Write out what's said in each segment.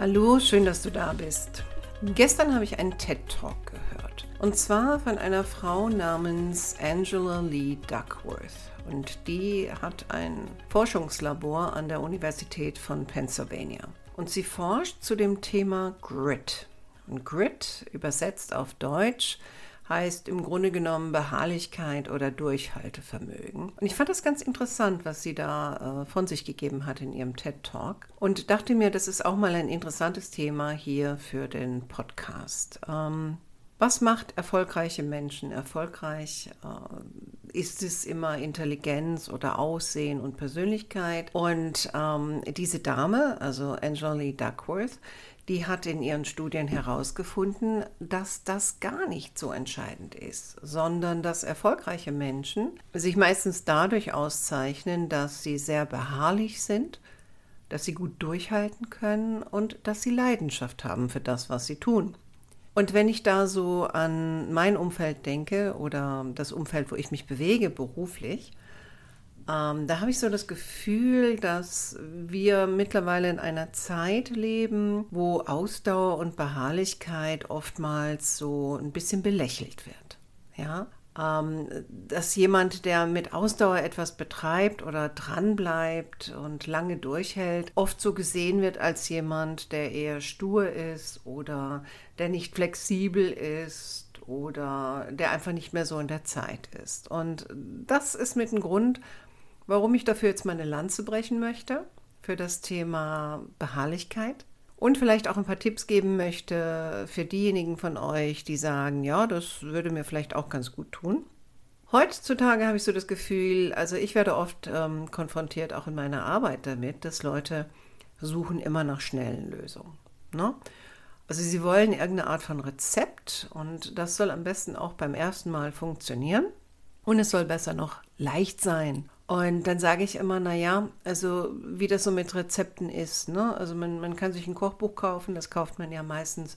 Hallo, schön, dass du da bist. Gestern habe ich einen TED Talk gehört. Und zwar von einer Frau namens Angela Lee Duckworth. Und die hat ein Forschungslabor an der Universität von Pennsylvania. Und sie forscht zu dem Thema Grit. Und Grit, übersetzt auf Deutsch, heißt im Grunde genommen Beharrlichkeit oder Durchhaltevermögen. Und ich fand das ganz interessant, was sie da äh, von sich gegeben hat in ihrem TED Talk und dachte mir, das ist auch mal ein interessantes Thema hier für den Podcast. Ähm, was macht erfolgreiche Menschen erfolgreich? Äh, ist es immer Intelligenz oder Aussehen und Persönlichkeit? Und ähm, diese Dame, also Angela Duckworth, die hat in ihren Studien herausgefunden, dass das gar nicht so entscheidend ist, sondern dass erfolgreiche Menschen sich meistens dadurch auszeichnen, dass sie sehr beharrlich sind, dass sie gut durchhalten können und dass sie Leidenschaft haben für das, was sie tun. Und wenn ich da so an mein Umfeld denke oder das Umfeld, wo ich mich bewege beruflich, ähm, da habe ich so das Gefühl, dass wir mittlerweile in einer Zeit leben, wo Ausdauer und Beharrlichkeit oftmals so ein bisschen belächelt wird. Ja, dass jemand, der mit Ausdauer etwas betreibt oder dranbleibt und lange durchhält, oft so gesehen wird als jemand, der eher stur ist oder der nicht flexibel ist oder der einfach nicht mehr so in der Zeit ist. Und das ist mit dem Grund, warum ich dafür jetzt meine Lanze brechen möchte, für das Thema Beharrlichkeit. Und vielleicht auch ein paar Tipps geben möchte für diejenigen von euch, die sagen, ja, das würde mir vielleicht auch ganz gut tun. Heutzutage habe ich so das Gefühl, also ich werde oft ähm, konfrontiert, auch in meiner Arbeit damit, dass Leute suchen immer nach schnellen Lösungen. Ne? Also sie wollen irgendeine Art von Rezept und das soll am besten auch beim ersten Mal funktionieren. Und es soll besser noch leicht sein und dann sage ich immer, naja, also wie das so mit Rezepten ist. Ne? Also man, man kann sich ein Kochbuch kaufen, das kauft man ja meistens,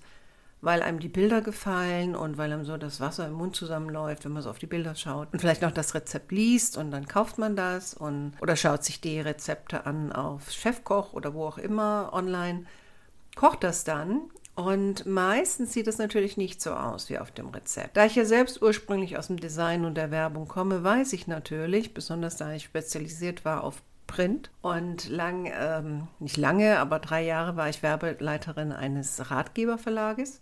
weil einem die Bilder gefallen und weil einem so das Wasser im Mund zusammenläuft, wenn man so auf die Bilder schaut. Und vielleicht noch das Rezept liest und dann kauft man das und oder schaut sich die Rezepte an auf Chefkoch oder wo auch immer online, kocht das dann und meistens sieht es natürlich nicht so aus wie auf dem Rezept. Da ich ja selbst ursprünglich aus dem Design und der Werbung komme, weiß ich natürlich, besonders da ich spezialisiert war auf Print und lang, ähm, nicht lange, aber drei Jahre war ich Werbeleiterin eines Ratgeberverlages.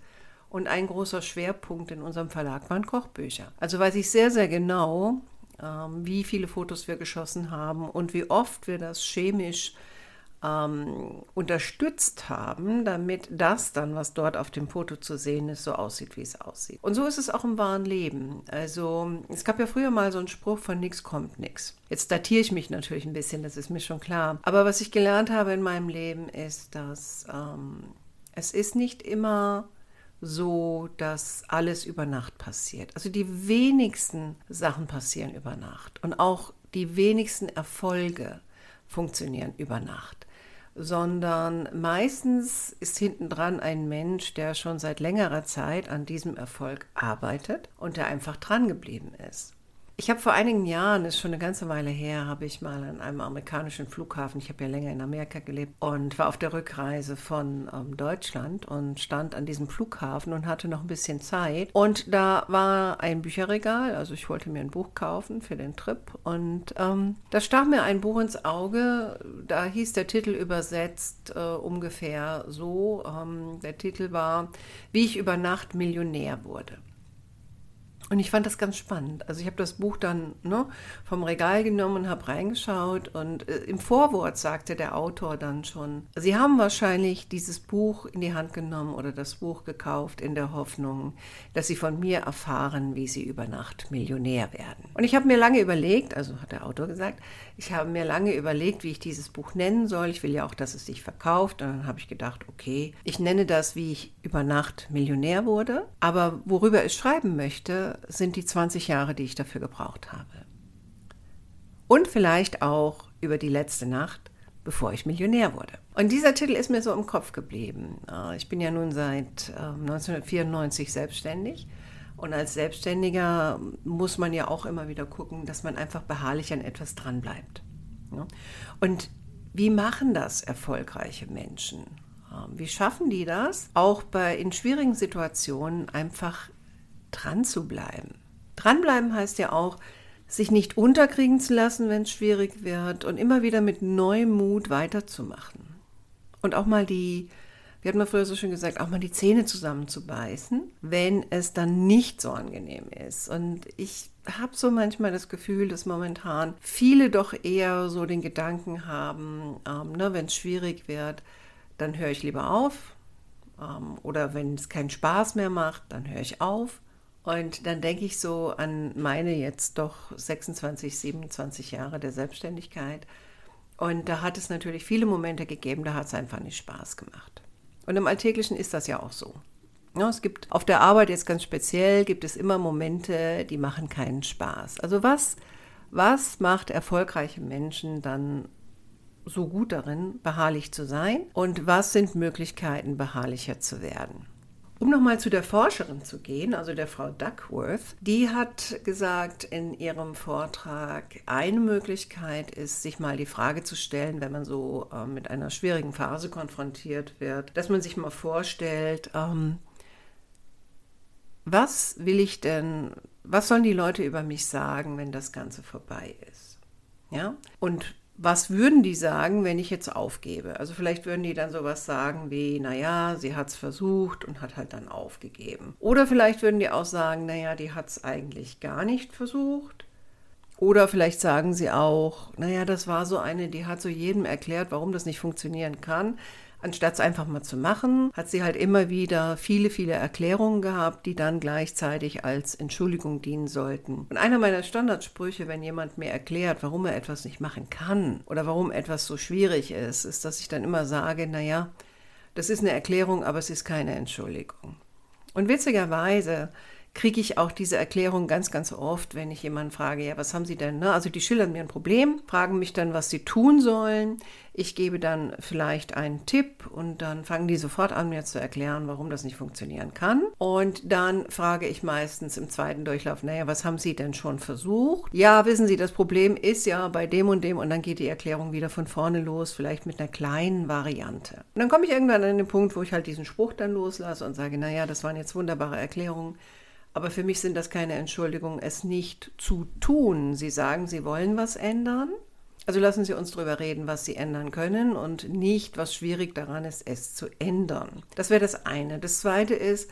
Und ein großer Schwerpunkt in unserem Verlag waren Kochbücher. Also weiß ich sehr, sehr genau, ähm, wie viele Fotos wir geschossen haben und wie oft wir das chemisch ähm, unterstützt haben, damit das dann, was dort auf dem Foto zu sehen ist, so aussieht, wie es aussieht. Und so ist es auch im wahren Leben. Also es gab ja früher mal so einen Spruch von nix kommt nix. Jetzt datiere ich mich natürlich ein bisschen, das ist mir schon klar. Aber was ich gelernt habe in meinem Leben ist, dass ähm, es ist nicht immer so, dass alles über Nacht passiert. Also die wenigsten Sachen passieren über Nacht und auch die wenigsten Erfolge funktionieren über Nacht sondern meistens ist hintendran ein Mensch, der schon seit längerer Zeit an diesem Erfolg arbeitet und der einfach dran geblieben ist. Ich habe vor einigen Jahren, ist schon eine ganze Weile her, habe ich mal an einem amerikanischen Flughafen, ich habe ja länger in Amerika gelebt und war auf der Rückreise von ähm, Deutschland und stand an diesem Flughafen und hatte noch ein bisschen Zeit. Und da war ein Bücherregal, also ich wollte mir ein Buch kaufen für den Trip und ähm, da stach mir ein Buch ins Auge, da hieß der Titel übersetzt äh, ungefähr so, ähm, der Titel war, wie ich über Nacht Millionär wurde. Und ich fand das ganz spannend. Also ich habe das Buch dann ne, vom Regal genommen habe reingeschaut. Und äh, im Vorwort sagte der Autor dann schon, Sie haben wahrscheinlich dieses Buch in die Hand genommen oder das Buch gekauft in der Hoffnung, dass Sie von mir erfahren, wie Sie über Nacht Millionär werden. Und ich habe mir lange überlegt, also hat der Autor gesagt, ich habe mir lange überlegt, wie ich dieses Buch nennen soll. Ich will ja auch, dass es sich verkauft. Und dann habe ich gedacht, okay, ich nenne das, wie ich über Nacht Millionär wurde. Aber worüber ich schreiben möchte, sind die 20 Jahre, die ich dafür gebraucht habe. Und vielleicht auch über die letzte Nacht, bevor ich Millionär wurde. Und dieser Titel ist mir so im Kopf geblieben. Äh, ich bin ja nun seit 1994 ähm, selbstständig. Und als Selbstständiger muss man ja auch immer wieder gucken, dass man einfach beharrlich an etwas dranbleibt. Und wie machen das erfolgreiche Menschen? Ähm, wie schaffen die das, auch bei in schwierigen Situationen einfach dran zu bleiben. Dranbleiben heißt ja auch, sich nicht unterkriegen zu lassen, wenn es schwierig wird und immer wieder mit neuem Mut weiterzumachen. Und auch mal die, wie hat man früher so schön gesagt, auch mal die Zähne zusammenzubeißen, wenn es dann nicht so angenehm ist. Und ich habe so manchmal das Gefühl, dass momentan viele doch eher so den Gedanken haben, ähm, ne, wenn es schwierig wird, dann höre ich lieber auf. Ähm, oder wenn es keinen Spaß mehr macht, dann höre ich auf. Und dann denke ich so an meine jetzt doch 26, 27 Jahre der Selbstständigkeit. Und da hat es natürlich viele Momente gegeben, da hat es einfach nicht Spaß gemacht. Und im Alltäglichen ist das ja auch so. Ja, es gibt auf der Arbeit jetzt ganz speziell, gibt es immer Momente, die machen keinen Spaß. Also was, was macht erfolgreiche Menschen dann so gut darin, beharrlich zu sein? Und was sind Möglichkeiten, beharrlicher zu werden? Um nochmal zu der Forscherin zu gehen, also der Frau Duckworth, die hat gesagt in ihrem Vortrag, eine Möglichkeit ist, sich mal die Frage zu stellen, wenn man so äh, mit einer schwierigen Phase konfrontiert wird, dass man sich mal vorstellt, ähm, was will ich denn, was sollen die Leute über mich sagen, wenn das Ganze vorbei ist? Ja? Und was würden die sagen, wenn ich jetzt aufgebe? Also vielleicht würden die dann sowas sagen wie, naja, sie hat es versucht und hat halt dann aufgegeben. Oder vielleicht würden die auch sagen, naja, die hat es eigentlich gar nicht versucht. Oder vielleicht sagen sie auch, naja, das war so eine, die hat so jedem erklärt, warum das nicht funktionieren kann. Anstatt es einfach mal zu machen, hat sie halt immer wieder viele, viele Erklärungen gehabt, die dann gleichzeitig als Entschuldigung dienen sollten. Und einer meiner Standardsprüche, wenn jemand mir erklärt, warum er etwas nicht machen kann oder warum etwas so schwierig ist, ist, dass ich dann immer sage, naja, das ist eine Erklärung, aber es ist keine Entschuldigung. Und witzigerweise kriege ich auch diese Erklärung ganz, ganz oft, wenn ich jemanden frage, ja, was haben Sie denn? Ne? Also die schildern mir ein Problem, fragen mich dann, was sie tun sollen. Ich gebe dann vielleicht einen Tipp und dann fangen die sofort an, mir zu erklären, warum das nicht funktionieren kann. Und dann frage ich meistens im zweiten Durchlauf, naja, was haben Sie denn schon versucht? Ja, wissen Sie, das Problem ist ja bei dem und dem und dann geht die Erklärung wieder von vorne los, vielleicht mit einer kleinen Variante. Und dann komme ich irgendwann an den Punkt, wo ich halt diesen Spruch dann loslasse und sage, naja, das waren jetzt wunderbare Erklärungen. Aber für mich sind das keine Entschuldigungen, es nicht zu tun. Sie sagen, Sie wollen was ändern. Also lassen Sie uns darüber reden, was Sie ändern können und nicht, was schwierig daran ist, es zu ändern. Das wäre das eine. Das zweite ist,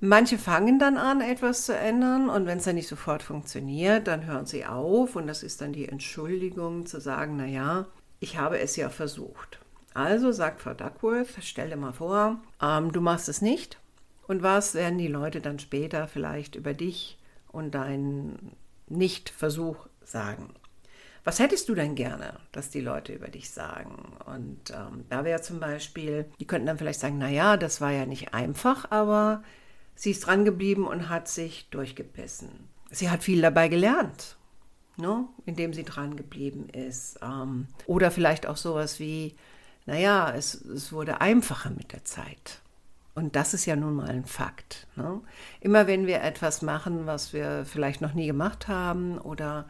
manche fangen dann an, etwas zu ändern und wenn es dann nicht sofort funktioniert, dann hören sie auf und das ist dann die Entschuldigung zu sagen, naja, ich habe es ja versucht. Also sagt Frau Duckworth, stell dir mal vor, ähm, du machst es nicht und was werden die Leute dann später vielleicht über dich und deinen Nichtversuch sagen? Was hättest du denn gerne, dass die Leute über dich sagen? Und ähm, da wäre zum Beispiel, die könnten dann vielleicht sagen, naja, das war ja nicht einfach, aber sie ist dran geblieben und hat sich durchgebissen. Sie hat viel dabei gelernt, ne, indem sie dran geblieben ist. Ähm, oder vielleicht auch sowas wie, naja, es, es wurde einfacher mit der Zeit. Und das ist ja nun mal ein Fakt. Ne? Immer wenn wir etwas machen, was wir vielleicht noch nie gemacht haben oder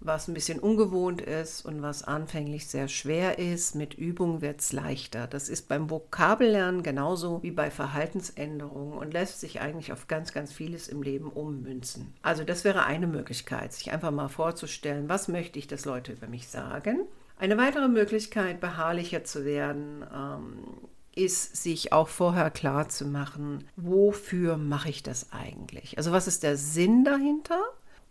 was ein bisschen ungewohnt ist und was anfänglich sehr schwer ist, mit Übung wird es leichter. Das ist beim Vokabellernen genauso wie bei Verhaltensänderungen und lässt sich eigentlich auf ganz, ganz vieles im Leben ummünzen. Also das wäre eine Möglichkeit, sich einfach mal vorzustellen, was möchte ich, dass Leute über mich sagen. Eine weitere Möglichkeit, beharrlicher zu werden, ähm, ist, sich auch vorher klar zu machen, wofür mache ich das eigentlich? Also was ist der Sinn dahinter?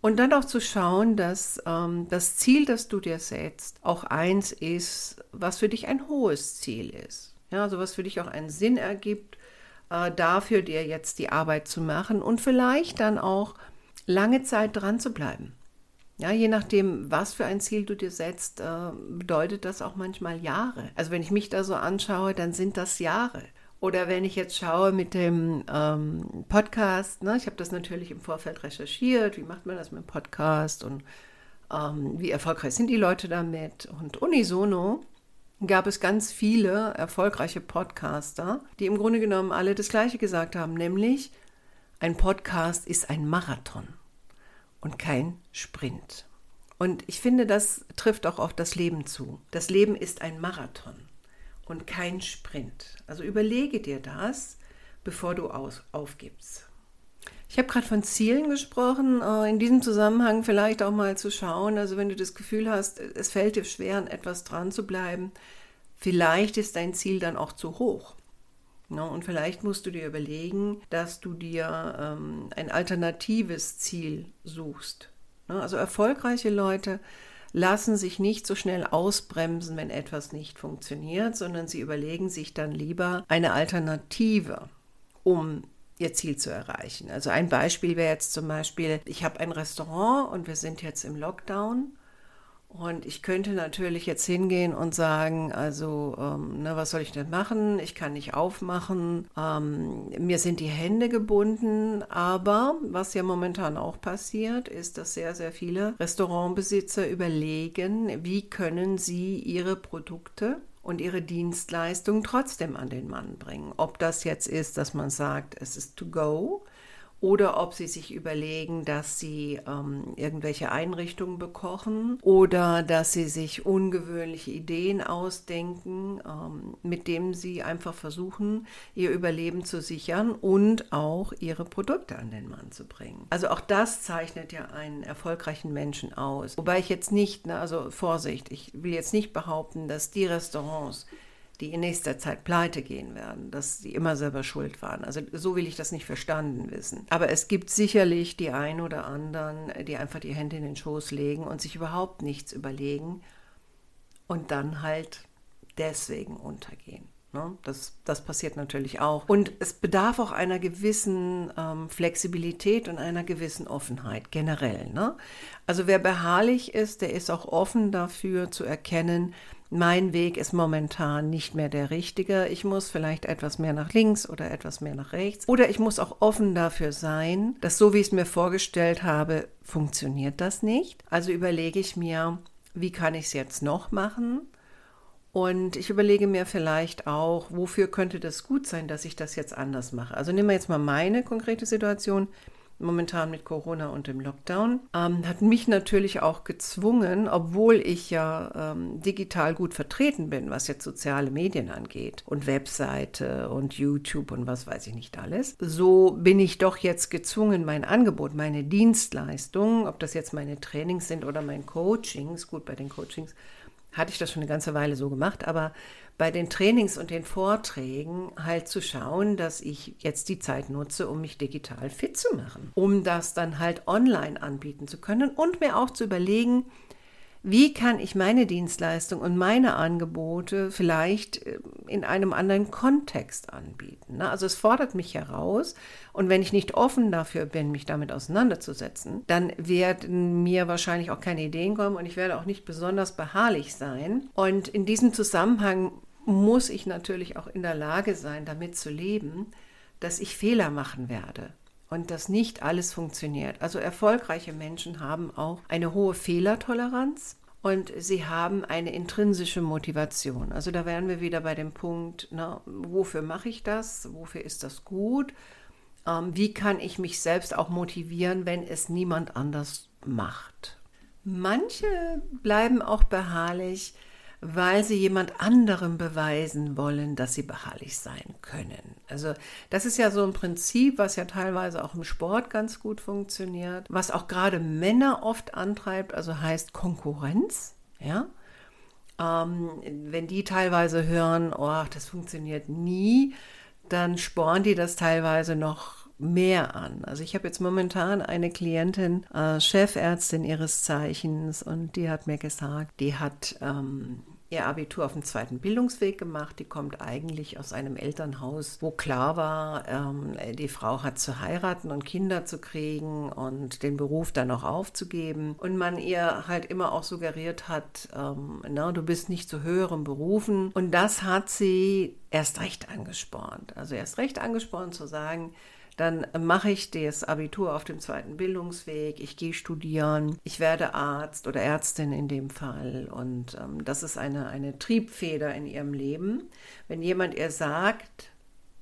Und dann auch zu schauen, dass ähm, das Ziel, das du dir setzt, auch eins ist, was für dich ein hohes Ziel ist. Ja, also was für dich auch einen Sinn ergibt, äh, dafür dir jetzt die Arbeit zu machen und vielleicht dann auch lange Zeit dran zu bleiben. Ja, je nachdem, was für ein Ziel du dir setzt, äh, bedeutet das auch manchmal Jahre. Also wenn ich mich da so anschaue, dann sind das Jahre. Oder wenn ich jetzt schaue mit dem ähm, Podcast, ne, ich habe das natürlich im Vorfeld recherchiert, wie macht man das mit dem Podcast und ähm, wie erfolgreich sind die Leute damit. Und unisono gab es ganz viele erfolgreiche Podcaster, die im Grunde genommen alle das Gleiche gesagt haben, nämlich ein Podcast ist ein Marathon und kein Sprint. Und ich finde, das trifft auch auf das Leben zu. Das Leben ist ein Marathon und kein Sprint. Also überlege dir das, bevor du aus, aufgibst. Ich habe gerade von Zielen gesprochen, äh, in diesem Zusammenhang vielleicht auch mal zu schauen, also wenn du das Gefühl hast, es fällt dir schwer, an etwas dran zu bleiben, vielleicht ist dein Ziel dann auch zu hoch. Ne? Und vielleicht musst du dir überlegen, dass du dir ähm, ein alternatives Ziel suchst. Ne? Also erfolgreiche Leute lassen sich nicht so schnell ausbremsen, wenn etwas nicht funktioniert, sondern sie überlegen sich dann lieber eine Alternative, um ihr Ziel zu erreichen. Also ein Beispiel wäre jetzt zum Beispiel, ich habe ein Restaurant und wir sind jetzt im Lockdown und ich könnte natürlich jetzt hingehen und sagen, also, ähm, ne, was soll ich denn machen? Ich kann nicht aufmachen. Ähm, mir sind die Hände gebunden. Aber was ja momentan auch passiert, ist, dass sehr, sehr viele Restaurantbesitzer überlegen, wie können sie ihre Produkte und ihre Dienstleistung trotzdem an den Mann bringen. Ob das jetzt ist, dass man sagt, es ist to go oder ob sie sich überlegen, dass sie ähm, irgendwelche Einrichtungen bekochen oder dass sie sich ungewöhnliche Ideen ausdenken, ähm, mit denen sie einfach versuchen, ihr Überleben zu sichern und auch ihre Produkte an den Mann zu bringen. Also auch das zeichnet ja einen erfolgreichen Menschen aus. Wobei ich jetzt nicht, ne, also Vorsicht, ich will jetzt nicht behaupten, dass die Restaurants, die in nächster Zeit pleite gehen werden, dass sie immer selber schuld waren. Also so will ich das nicht verstanden wissen. Aber es gibt sicherlich die ein oder anderen, die einfach die Hände in den Schoß legen und sich überhaupt nichts überlegen und dann halt deswegen untergehen. Ne? Das, das passiert natürlich auch. Und es bedarf auch einer gewissen ähm, Flexibilität und einer gewissen Offenheit generell. Ne? Also wer beharrlich ist, der ist auch offen dafür zu erkennen, mein Weg ist momentan nicht mehr der richtige. Ich muss vielleicht etwas mehr nach links oder etwas mehr nach rechts. Oder ich muss auch offen dafür sein, dass so wie ich es mir vorgestellt habe, funktioniert das nicht. Also überlege ich mir, wie kann ich es jetzt noch machen? Und ich überlege mir vielleicht auch, wofür könnte das gut sein, dass ich das jetzt anders mache. Also nehmen wir jetzt mal meine konkrete Situation momentan mit Corona und dem Lockdown, ähm, hat mich natürlich auch gezwungen, obwohl ich ja ähm, digital gut vertreten bin, was jetzt soziale Medien angeht und Webseite und YouTube und was weiß ich nicht alles, so bin ich doch jetzt gezwungen, mein Angebot, meine Dienstleistungen, ob das jetzt meine Trainings sind oder mein Coachings, gut bei den Coachings, hatte ich das schon eine ganze Weile so gemacht, aber bei den Trainings und den Vorträgen halt zu schauen, dass ich jetzt die Zeit nutze, um mich digital fit zu machen, um das dann halt online anbieten zu können und mir auch zu überlegen, wie kann ich meine Dienstleistung und meine Angebote vielleicht äh, in einem anderen Kontext anbieten. Ne? Also es fordert mich heraus und wenn ich nicht offen dafür bin, mich damit auseinanderzusetzen, dann werden mir wahrscheinlich auch keine Ideen kommen und ich werde auch nicht besonders beharrlich sein. Und in diesem Zusammenhang muss ich natürlich auch in der Lage sein, damit zu leben, dass ich Fehler machen werde und dass nicht alles funktioniert. Also erfolgreiche Menschen haben auch eine hohe Fehlertoleranz und sie haben eine intrinsische Motivation. Also da wären wir wieder bei dem Punkt, na, wofür mache ich das? Wofür ist das gut? Ähm, wie kann ich mich selbst auch motivieren, wenn es niemand anders macht? Manche bleiben auch beharrlich, weil sie jemand anderem beweisen wollen, dass sie beharrlich sein können. Also das ist ja so ein Prinzip, was ja teilweise auch im Sport ganz gut funktioniert, was auch gerade Männer oft antreibt, also heißt Konkurrenz, ja. ähm, wenn die teilweise hören, oh, das funktioniert nie, dann spornen die das teilweise noch mehr an. Also ich habe jetzt momentan eine Klientin, äh, Chefärztin ihres Zeichens, und die hat mir gesagt, die hat ähm, ihr Abitur auf dem zweiten Bildungsweg gemacht. Die kommt eigentlich aus einem Elternhaus, wo klar war, ähm, die Frau hat zu heiraten und Kinder zu kriegen und den Beruf dann auch aufzugeben. Und man ihr halt immer auch suggeriert hat, ähm, na, du bist nicht zu höheren Berufen. Und das hat sie erst recht angespornt. Also erst recht angespornt zu sagen, dann mache ich das Abitur auf dem zweiten Bildungsweg, ich gehe studieren, ich werde Arzt oder Ärztin in dem Fall. Und ähm, das ist eine, eine Triebfeder in ihrem Leben. Wenn jemand ihr sagt,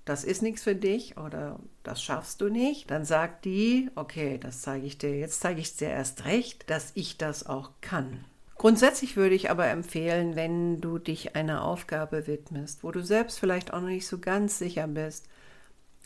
das ist nichts für dich oder das schaffst du nicht, dann sagt die, okay, das zeige ich dir, jetzt zeige ich dir erst recht, dass ich das auch kann. Grundsätzlich würde ich aber empfehlen, wenn du dich einer Aufgabe widmest, wo du selbst vielleicht auch noch nicht so ganz sicher bist,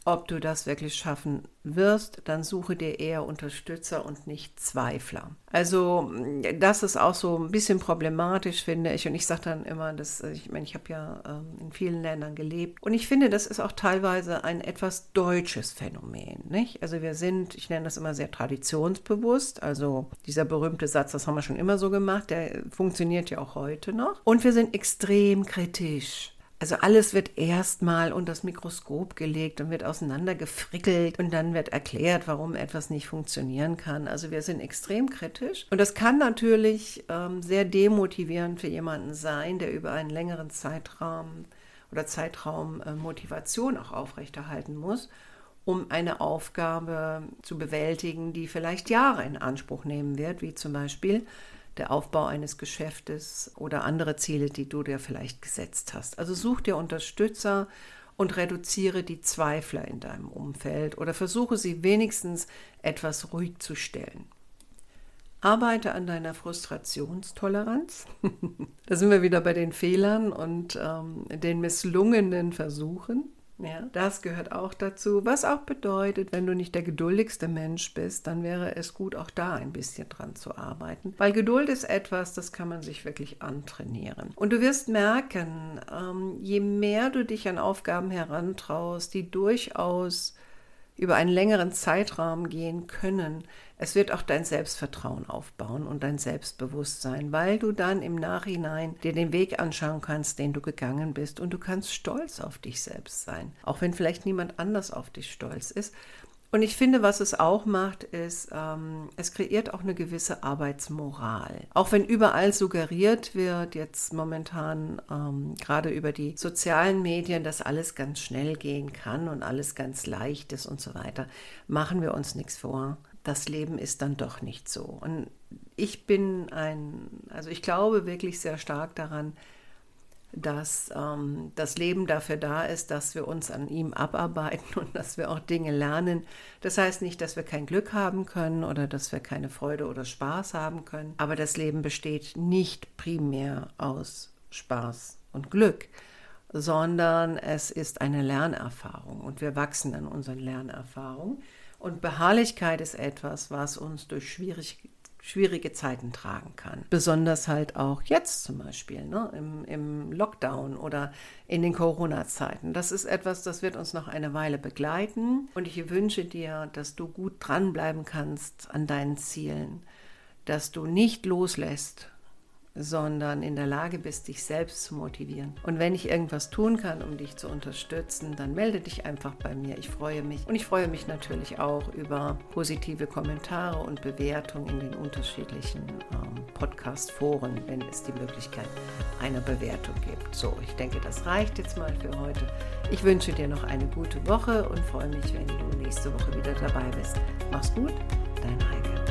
ob du das wirklich schaffen wirst, dann suche dir eher Unterstützer und nicht Zweifler. Also das ist auch so ein bisschen problematisch, finde ich. Und ich sage dann immer, dass, ich meine, ich habe ja ähm, in vielen Ländern gelebt. Und ich finde, das ist auch teilweise ein etwas deutsches Phänomen. Nicht? Also wir sind, ich nenne das immer sehr traditionsbewusst. Also dieser berühmte Satz, das haben wir schon immer so gemacht, der funktioniert ja auch heute noch. Und wir sind extrem kritisch. Also alles wird erstmal unter das Mikroskop gelegt und wird auseinandergefrickelt und dann wird erklärt, warum etwas nicht funktionieren kann. Also wir sind extrem kritisch und das kann natürlich ähm, sehr demotivierend für jemanden sein, der über einen längeren Zeitraum oder Zeitraum äh, Motivation auch aufrechterhalten muss, um eine Aufgabe zu bewältigen, die vielleicht Jahre in Anspruch nehmen wird, wie zum Beispiel der Aufbau eines Geschäftes oder andere Ziele, die du dir vielleicht gesetzt hast. Also such dir Unterstützer und reduziere die Zweifler in deinem Umfeld oder versuche sie wenigstens etwas ruhig zu stellen. Arbeite an deiner Frustrationstoleranz. da sind wir wieder bei den Fehlern und ähm, den misslungenen Versuchen. Ja, das gehört auch dazu. Was auch bedeutet, wenn du nicht der geduldigste Mensch bist, dann wäre es gut, auch da ein bisschen dran zu arbeiten. Weil Geduld ist etwas, das kann man sich wirklich antrainieren. Und du wirst merken, ähm, je mehr du dich an Aufgaben herantraust, die durchaus über einen längeren Zeitraum gehen können, es wird auch dein Selbstvertrauen aufbauen und dein Selbstbewusstsein, weil du dann im Nachhinein dir den Weg anschauen kannst, den du gegangen bist und du kannst stolz auf dich selbst sein, auch wenn vielleicht niemand anders auf dich stolz ist. Und ich finde, was es auch macht, ist, ähm, es kreiert auch eine gewisse Arbeitsmoral. Auch wenn überall suggeriert wird, jetzt momentan ähm, gerade über die sozialen Medien, dass alles ganz schnell gehen kann und alles ganz leicht ist und so weiter, machen wir uns nichts vor. Das Leben ist dann doch nicht so. Und ich bin ein, also ich glaube wirklich sehr stark daran, dass ähm, das Leben dafür da ist, dass wir uns an ihm abarbeiten und dass wir auch Dinge lernen. Das heißt nicht, dass wir kein Glück haben können oder dass wir keine Freude oder Spaß haben können, aber das Leben besteht nicht primär aus Spaß und Glück, sondern es ist eine Lernerfahrung und wir wachsen an unseren Lernerfahrungen. Und Beharrlichkeit ist etwas, was uns durch schwierig, schwierige Zeiten tragen kann. Besonders halt auch jetzt zum Beispiel, ne, im, im Lockdown oder in den Corona-Zeiten. Das ist etwas, das wird uns noch eine Weile begleiten. Und ich wünsche dir, dass du gut dranbleiben kannst an deinen Zielen, dass du nicht loslässt sondern in der Lage bist, dich selbst zu motivieren. Und wenn ich irgendwas tun kann, um dich zu unterstützen, dann melde dich einfach bei mir. Ich freue mich. Und ich freue mich natürlich auch über positive Kommentare und Bewertungen in den unterschiedlichen ähm, Podcast-Foren, wenn es die Möglichkeit einer Bewertung gibt. So, ich denke, das reicht jetzt mal für heute. Ich wünsche dir noch eine gute Woche und freue mich, wenn du nächste Woche wieder dabei bist. Mach's gut, dein Heike.